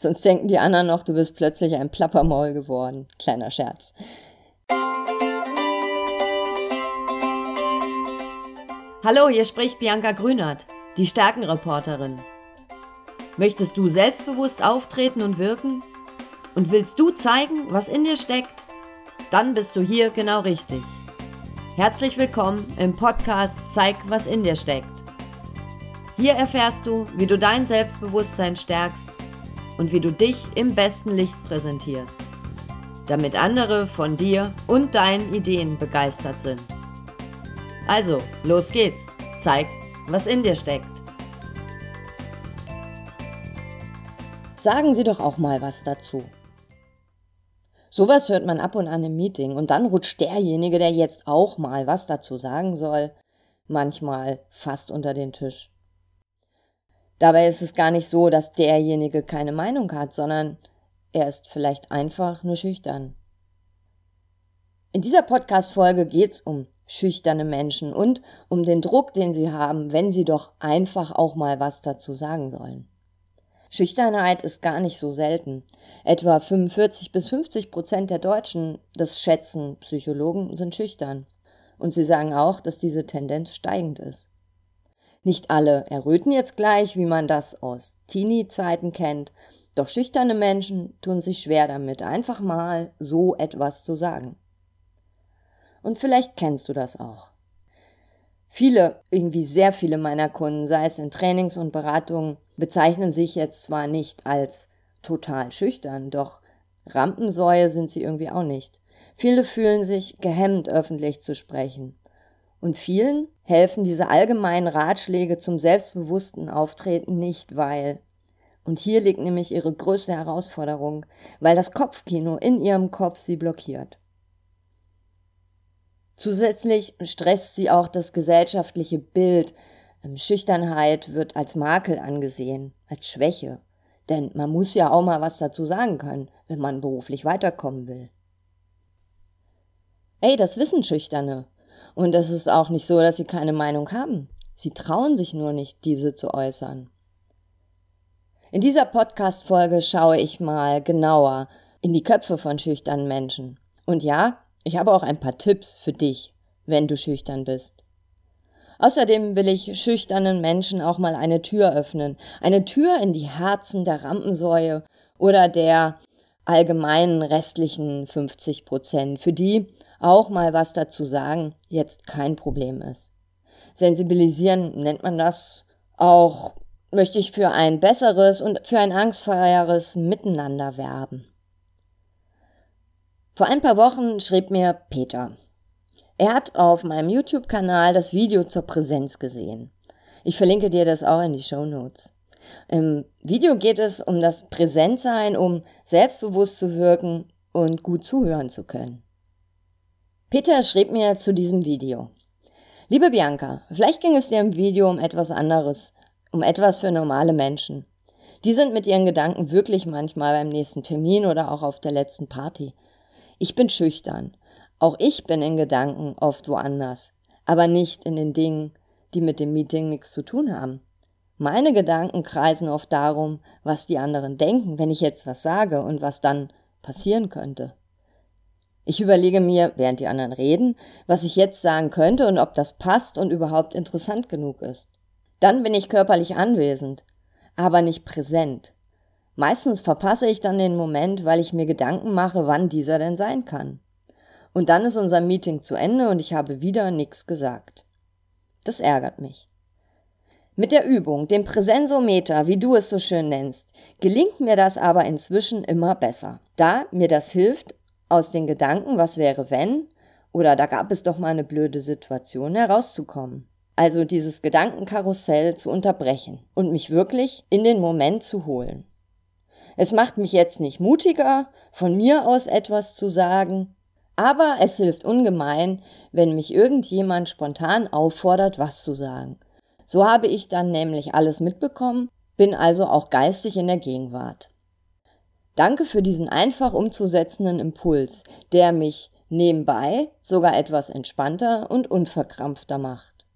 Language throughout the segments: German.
Sonst denken die anderen noch, du bist plötzlich ein Plappermaul geworden. Kleiner Scherz. Hallo, hier spricht Bianca Grünert, die Stärkenreporterin. Möchtest du selbstbewusst auftreten und wirken? Und willst du zeigen, was in dir steckt? Dann bist du hier genau richtig. Herzlich willkommen im Podcast Zeig, was in dir steckt. Hier erfährst du, wie du dein Selbstbewusstsein stärkst und wie du dich im besten Licht präsentierst, damit andere von dir und deinen Ideen begeistert sind. Also, los geht's. Zeig, was in dir steckt. Sagen Sie doch auch mal was dazu. Sowas hört man ab und an im Meeting und dann rutscht derjenige, der jetzt auch mal was dazu sagen soll, manchmal fast unter den Tisch. Dabei ist es gar nicht so, dass derjenige keine Meinung hat, sondern er ist vielleicht einfach nur schüchtern. In dieser Podcast-Folge geht's um schüchterne Menschen und um den Druck, den sie haben, wenn sie doch einfach auch mal was dazu sagen sollen. Schüchternheit ist gar nicht so selten. Etwa 45 bis 50 Prozent der Deutschen, das schätzen Psychologen, sind schüchtern. Und sie sagen auch, dass diese Tendenz steigend ist. Nicht alle erröten jetzt gleich, wie man das aus Teenie-Zeiten kennt, doch schüchterne Menschen tun sich schwer damit, einfach mal so etwas zu sagen. Und vielleicht kennst du das auch. Viele, irgendwie sehr viele meiner Kunden, sei es in Trainings und Beratungen, bezeichnen sich jetzt zwar nicht als total schüchtern, doch Rampensäue sind sie irgendwie auch nicht. Viele fühlen sich gehemmt, öffentlich zu sprechen. Und vielen helfen diese allgemeinen Ratschläge zum selbstbewussten Auftreten nicht, weil, und hier liegt nämlich ihre größte Herausforderung, weil das Kopfkino in ihrem Kopf sie blockiert. Zusätzlich stresst sie auch das gesellschaftliche Bild. Ähm, Schüchternheit wird als Makel angesehen, als Schwäche. Denn man muss ja auch mal was dazu sagen können, wenn man beruflich weiterkommen will. Ey, das wissen Schüchterne. Und es ist auch nicht so, dass sie keine Meinung haben. Sie trauen sich nur nicht, diese zu äußern. In dieser Podcast-Folge schaue ich mal genauer in die Köpfe von schüchternen Menschen. Und ja, ich habe auch ein paar Tipps für dich, wenn du schüchtern bist. Außerdem will ich schüchternen Menschen auch mal eine Tür öffnen. Eine Tür in die Herzen der Rampensäue oder der allgemeinen restlichen 50 Prozent, für die auch mal was dazu sagen jetzt kein Problem ist. Sensibilisieren nennt man das auch, möchte ich für ein besseres und für ein angstfreieres Miteinander werben. Vor ein paar Wochen schrieb mir Peter. Er hat auf meinem YouTube-Kanal das Video zur Präsenz gesehen. Ich verlinke dir das auch in die Show Notes. Im Video geht es um das Präsentsein, um selbstbewusst zu wirken und gut zuhören zu können. Peter schrieb mir zu diesem Video. Liebe Bianca, vielleicht ging es dir im Video um etwas anderes, um etwas für normale Menschen. Die sind mit ihren Gedanken wirklich manchmal beim nächsten Termin oder auch auf der letzten Party. Ich bin schüchtern. Auch ich bin in Gedanken oft woanders, aber nicht in den Dingen, die mit dem Meeting nichts zu tun haben. Meine Gedanken kreisen oft darum, was die anderen denken, wenn ich jetzt was sage und was dann passieren könnte. Ich überlege mir, während die anderen reden, was ich jetzt sagen könnte und ob das passt und überhaupt interessant genug ist. Dann bin ich körperlich anwesend, aber nicht präsent. Meistens verpasse ich dann den Moment, weil ich mir Gedanken mache, wann dieser denn sein kann. Und dann ist unser Meeting zu Ende und ich habe wieder nichts gesagt. Das ärgert mich. Mit der Übung, dem Präsensometer, wie du es so schön nennst, gelingt mir das aber inzwischen immer besser, da mir das hilft, aus den Gedanken, was wäre wenn, oder da gab es doch mal eine blöde Situation, herauszukommen. Also dieses Gedankenkarussell zu unterbrechen und mich wirklich in den Moment zu holen. Es macht mich jetzt nicht mutiger, von mir aus etwas zu sagen, aber es hilft ungemein, wenn mich irgendjemand spontan auffordert, was zu sagen. So habe ich dann nämlich alles mitbekommen, bin also auch geistig in der Gegenwart. Danke für diesen einfach umzusetzenden Impuls, der mich nebenbei sogar etwas entspannter und unverkrampfter macht.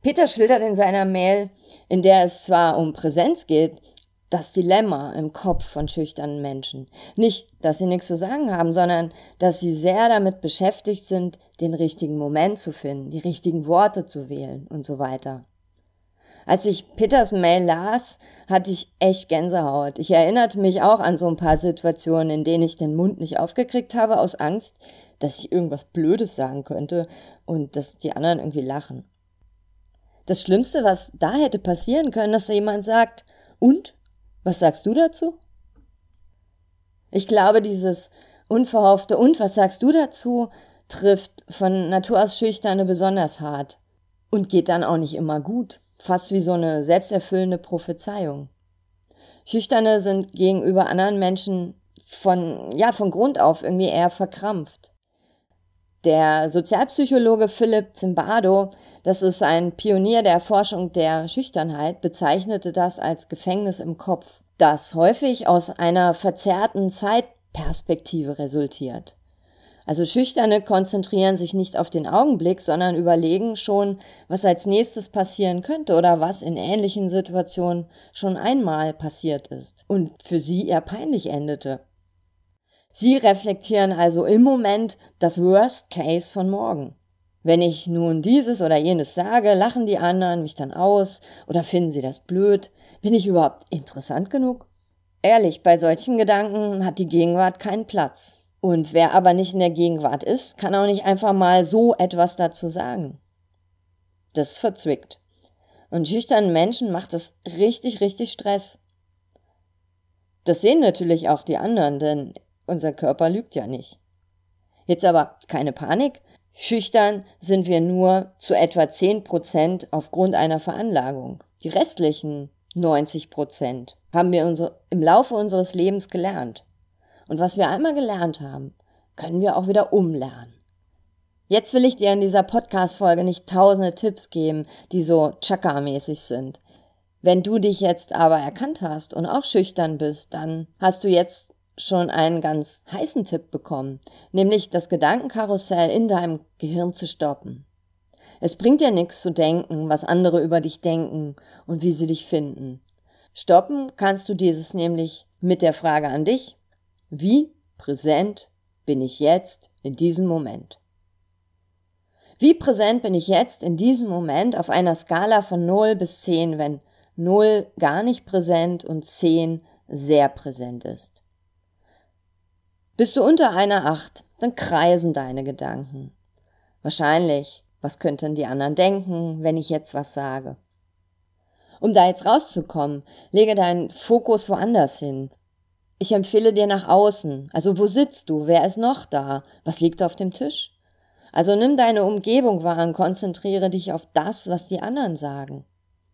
Peter schildert in seiner Mail, in der es zwar um Präsenz geht, das Dilemma im Kopf von schüchternen Menschen. Nicht, dass sie nichts zu sagen haben, sondern dass sie sehr damit beschäftigt sind, den richtigen Moment zu finden, die richtigen Worte zu wählen und so weiter. Als ich Peters Mail las, hatte ich echt Gänsehaut. Ich erinnerte mich auch an so ein paar Situationen, in denen ich den Mund nicht aufgekriegt habe aus Angst, dass ich irgendwas Blödes sagen könnte und dass die anderen irgendwie lachen. Das Schlimmste, was da hätte passieren können, dass jemand sagt, und? Was sagst du dazu? Ich glaube, dieses unverhoffte und was sagst du dazu trifft von Natur aus Schüchterne besonders hart und geht dann auch nicht immer gut, fast wie so eine selbsterfüllende Prophezeiung. Schüchterne sind gegenüber anderen Menschen von, ja, von Grund auf irgendwie eher verkrampft. Der Sozialpsychologe Philipp Zimbardo, das ist ein Pionier der Erforschung der Schüchternheit, bezeichnete das als Gefängnis im Kopf, das häufig aus einer verzerrten Zeitperspektive resultiert. Also Schüchterne konzentrieren sich nicht auf den Augenblick, sondern überlegen schon, was als nächstes passieren könnte oder was in ähnlichen Situationen schon einmal passiert ist und für sie eher peinlich endete. Sie reflektieren also im Moment das Worst Case von morgen. Wenn ich nun dieses oder jenes sage, lachen die anderen mich dann aus oder finden sie das blöd? Bin ich überhaupt interessant genug? Ehrlich, bei solchen Gedanken hat die Gegenwart keinen Platz. Und wer aber nicht in der Gegenwart ist, kann auch nicht einfach mal so etwas dazu sagen. Das verzwickt. Und schüchternen Menschen macht das richtig, richtig Stress. Das sehen natürlich auch die anderen, denn unser Körper lügt ja nicht. Jetzt aber keine Panik. Schüchtern sind wir nur zu etwa 10 Prozent aufgrund einer Veranlagung. Die restlichen 90 Prozent haben wir unsere, im Laufe unseres Lebens gelernt. Und was wir einmal gelernt haben, können wir auch wieder umlernen. Jetzt will ich dir in dieser Podcast-Folge nicht tausende Tipps geben, die so Chaka-mäßig sind. Wenn du dich jetzt aber erkannt hast und auch schüchtern bist, dann hast du jetzt schon einen ganz heißen Tipp bekommen, nämlich das Gedankenkarussell in deinem Gehirn zu stoppen. Es bringt dir nichts zu denken, was andere über dich denken und wie sie dich finden. Stoppen kannst du dieses nämlich mit der Frage an dich, wie präsent bin ich jetzt in diesem Moment? Wie präsent bin ich jetzt in diesem Moment auf einer Skala von 0 bis 10, wenn 0 gar nicht präsent und 10 sehr präsent ist? Bist du unter einer Acht, dann kreisen deine Gedanken. Wahrscheinlich, was könnten die anderen denken, wenn ich jetzt was sage? Um da jetzt rauszukommen, lege deinen Fokus woanders hin. Ich empfehle dir nach außen. Also wo sitzt du? Wer ist noch da? Was liegt auf dem Tisch? Also nimm deine Umgebung wahr und konzentriere dich auf das, was die anderen sagen.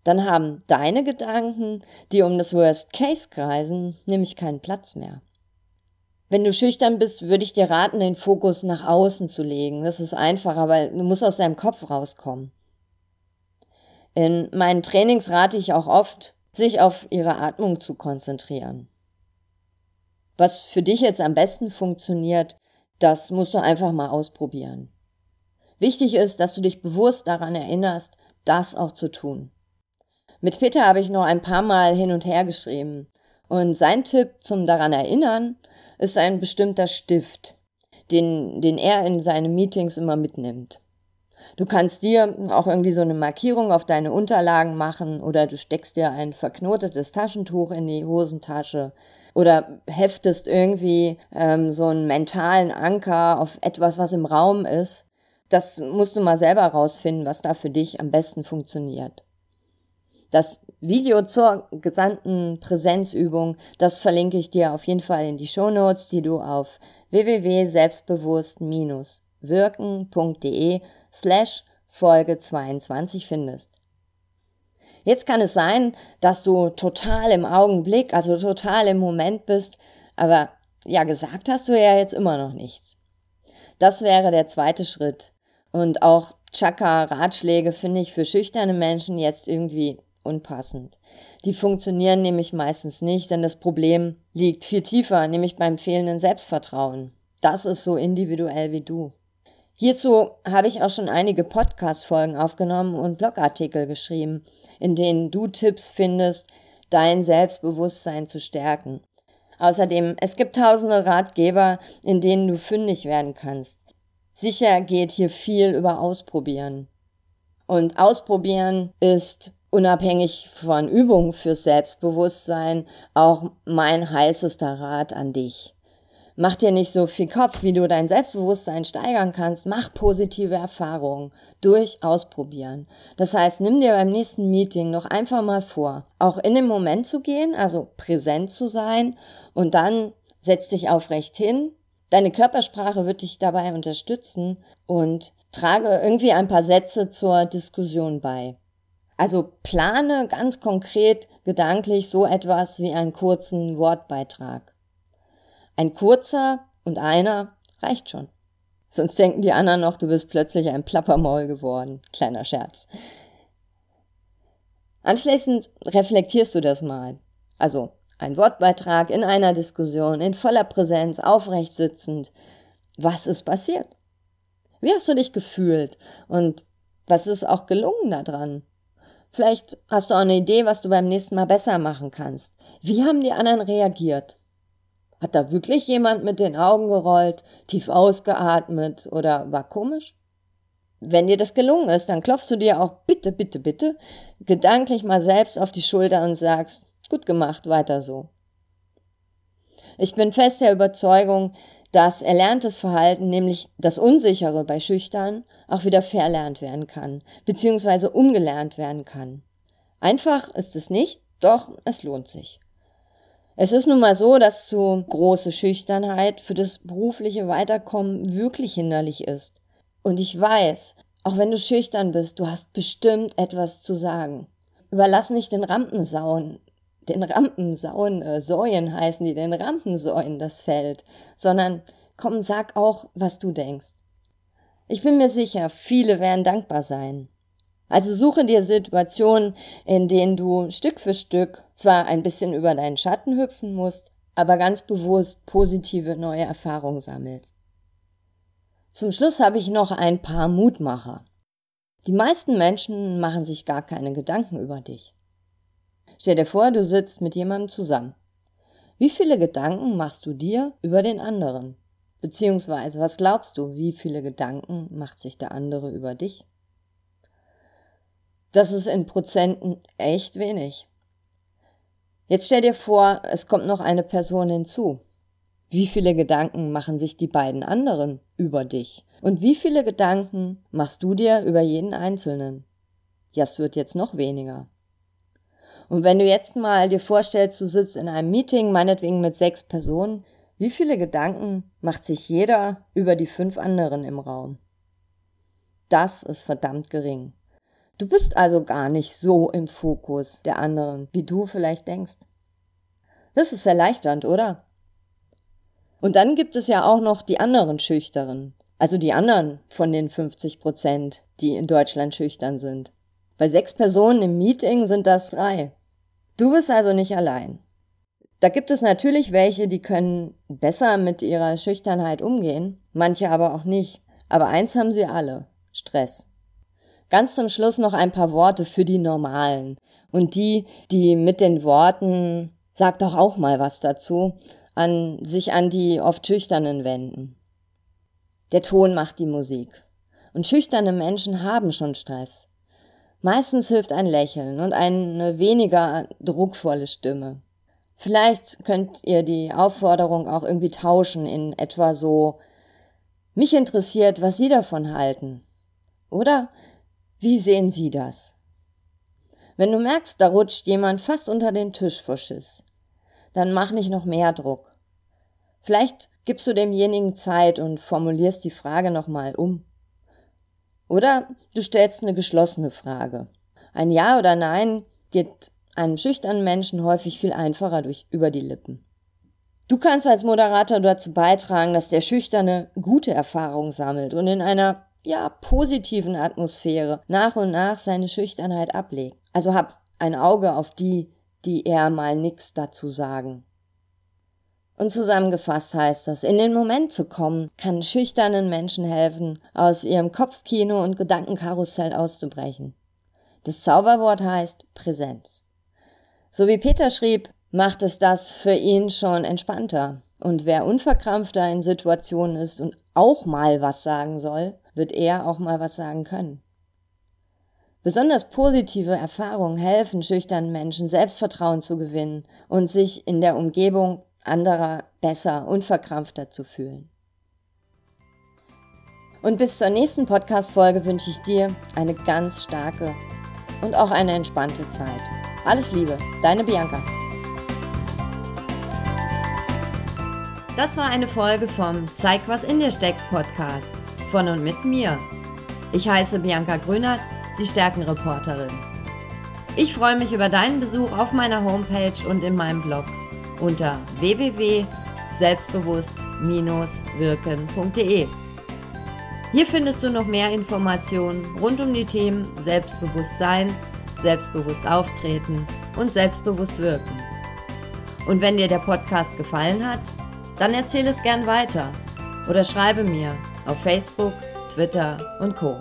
Dann haben deine Gedanken, die um das Worst Case kreisen, nämlich keinen Platz mehr. Wenn du schüchtern bist, würde ich dir raten, den Fokus nach außen zu legen. Das ist einfacher, weil du musst aus deinem Kopf rauskommen. In meinen Trainings rate ich auch oft, sich auf ihre Atmung zu konzentrieren. Was für dich jetzt am besten funktioniert, das musst du einfach mal ausprobieren. Wichtig ist, dass du dich bewusst daran erinnerst, das auch zu tun. Mit Peter habe ich noch ein paar Mal hin und her geschrieben. Und sein Tipp zum daran erinnern ist ein bestimmter Stift, den, den er in seine Meetings immer mitnimmt. Du kannst dir auch irgendwie so eine Markierung auf deine Unterlagen machen oder du steckst dir ein verknotetes Taschentuch in die Hosentasche oder heftest irgendwie ähm, so einen mentalen Anker auf etwas, was im Raum ist. Das musst du mal selber rausfinden, was da für dich am besten funktioniert. Das Video zur gesamten Präsenzübung, das verlinke ich dir auf jeden Fall in die Show Notes, die du auf www.selbstbewusst-wirken.de slash Folge 22 findest. Jetzt kann es sein, dass du total im Augenblick, also total im Moment bist, aber ja, gesagt hast du ja jetzt immer noch nichts. Das wäre der zweite Schritt. Und auch Chakra-Ratschläge finde ich für schüchterne Menschen jetzt irgendwie unpassend. Die funktionieren nämlich meistens nicht, denn das Problem liegt viel tiefer, nämlich beim fehlenden Selbstvertrauen. Das ist so individuell wie du. Hierzu habe ich auch schon einige Podcast-Folgen aufgenommen und Blogartikel geschrieben, in denen du Tipps findest, dein Selbstbewusstsein zu stärken. Außerdem, es gibt tausende Ratgeber, in denen du fündig werden kannst. Sicher geht hier viel über Ausprobieren. Und Ausprobieren ist unabhängig von Übungen fürs Selbstbewusstsein auch mein heißester Rat an dich. Mach dir nicht so viel Kopf, wie du dein Selbstbewusstsein steigern kannst. Mach positive Erfahrungen durch Ausprobieren. Das heißt, nimm dir beim nächsten Meeting noch einfach mal vor, auch in den Moment zu gehen, also präsent zu sein und dann setz dich aufrecht hin. Deine Körpersprache wird dich dabei unterstützen und trage irgendwie ein paar Sätze zur Diskussion bei. Also plane ganz konkret gedanklich so etwas wie einen kurzen Wortbeitrag. Ein kurzer und einer reicht schon. Sonst denken die anderen noch, du bist plötzlich ein Plappermaul geworden. Kleiner Scherz. Anschließend reflektierst du das mal. Also ein Wortbeitrag in einer Diskussion, in voller Präsenz, aufrecht sitzend. Was ist passiert? Wie hast du dich gefühlt? Und was ist auch gelungen daran? Vielleicht hast du auch eine Idee, was du beim nächsten Mal besser machen kannst. Wie haben die anderen reagiert? Hat da wirklich jemand mit den Augen gerollt, tief ausgeatmet oder war komisch? Wenn dir das gelungen ist, dann klopfst du dir auch bitte, bitte, bitte gedanklich mal selbst auf die Schulter und sagst, gut gemacht, weiter so. Ich bin fest der Überzeugung, dass erlerntes Verhalten, nämlich das Unsichere bei Schüchtern, auch wieder verlernt werden kann, beziehungsweise umgelernt werden kann. Einfach ist es nicht, doch es lohnt sich. Es ist nun mal so, dass zu große Schüchternheit für das berufliche Weiterkommen wirklich hinderlich ist. Und ich weiß, auch wenn du schüchtern bist, du hast bestimmt etwas zu sagen. Überlass nicht den Rampensauen, den Rampensauen, äh, Säuen heißen die, den Rampensäuen das Feld, sondern komm, sag auch, was du denkst. Ich bin mir sicher, viele werden dankbar sein. Also suche dir Situationen, in denen du Stück für Stück zwar ein bisschen über deinen Schatten hüpfen musst, aber ganz bewusst positive neue Erfahrungen sammelst. Zum Schluss habe ich noch ein paar Mutmacher. Die meisten Menschen machen sich gar keine Gedanken über dich. Stell dir vor, du sitzt mit jemandem zusammen. Wie viele Gedanken machst du dir über den anderen? Beziehungsweise, was glaubst du, wie viele Gedanken macht sich der andere über dich? Das ist in Prozenten echt wenig. Jetzt stell dir vor, es kommt noch eine Person hinzu. Wie viele Gedanken machen sich die beiden anderen über dich? Und wie viele Gedanken machst du dir über jeden Einzelnen? Ja, es wird jetzt noch weniger. Und wenn du jetzt mal dir vorstellst, du sitzt in einem Meeting, meinetwegen mit sechs Personen, wie viele Gedanken macht sich jeder über die fünf anderen im Raum? Das ist verdammt gering. Du bist also gar nicht so im Fokus der anderen, wie du vielleicht denkst. Das ist erleichternd, oder? Und dann gibt es ja auch noch die anderen Schüchteren, also die anderen von den 50 Prozent, die in Deutschland schüchtern sind. Bei sechs Personen im Meeting sind das drei. Du bist also nicht allein. Da gibt es natürlich welche, die können besser mit ihrer Schüchternheit umgehen, manche aber auch nicht. Aber eins haben sie alle, Stress. Ganz zum Schluss noch ein paar Worte für die Normalen und die, die mit den Worten, sag doch auch mal was dazu, an sich an die oft Schüchternen wenden. Der Ton macht die Musik. Und schüchterne Menschen haben schon Stress. Meistens hilft ein Lächeln und eine weniger druckvolle Stimme. Vielleicht könnt ihr die Aufforderung auch irgendwie tauschen in etwa so, mich interessiert, was Sie davon halten. Oder wie sehen Sie das? Wenn du merkst, da rutscht jemand fast unter den Tisch vor Schiss, dann mach nicht noch mehr Druck. Vielleicht gibst du demjenigen Zeit und formulierst die Frage nochmal um. Oder du stellst eine geschlossene Frage. Ein Ja oder Nein geht einem schüchternen Menschen häufig viel einfacher durch, über die Lippen. Du kannst als Moderator dazu beitragen, dass der Schüchterne gute Erfahrungen sammelt und in einer ja, positiven Atmosphäre nach und nach seine Schüchternheit ablegt. Also hab ein Auge auf die, die eher mal nix dazu sagen. Und zusammengefasst heißt das, in den Moment zu kommen, kann schüchternen Menschen helfen, aus ihrem Kopfkino und Gedankenkarussell auszubrechen. Das Zauberwort heißt Präsenz. So wie Peter schrieb, macht es das für ihn schon entspannter. Und wer unverkrampfter in Situationen ist und auch mal was sagen soll, wird er auch mal was sagen können. Besonders positive Erfahrungen helfen schüchternen Menschen Selbstvertrauen zu gewinnen und sich in der Umgebung anderer besser und verkrampfter zu fühlen. Und bis zur nächsten Podcast-Folge wünsche ich dir eine ganz starke und auch eine entspannte Zeit. Alles Liebe, deine Bianca. Das war eine Folge vom Zeig, was in dir steckt Podcast von und mit mir. Ich heiße Bianca Grünert, die Stärkenreporterin. Ich freue mich über deinen Besuch auf meiner Homepage und in meinem Blog unter www.selbstbewusst-wirken.de. Hier findest du noch mehr Informationen rund um die Themen Selbstbewusstsein, selbstbewusst auftreten und selbstbewusst wirken. Und wenn dir der Podcast gefallen hat, dann erzähle es gern weiter oder schreibe mir auf Facebook, Twitter und Co.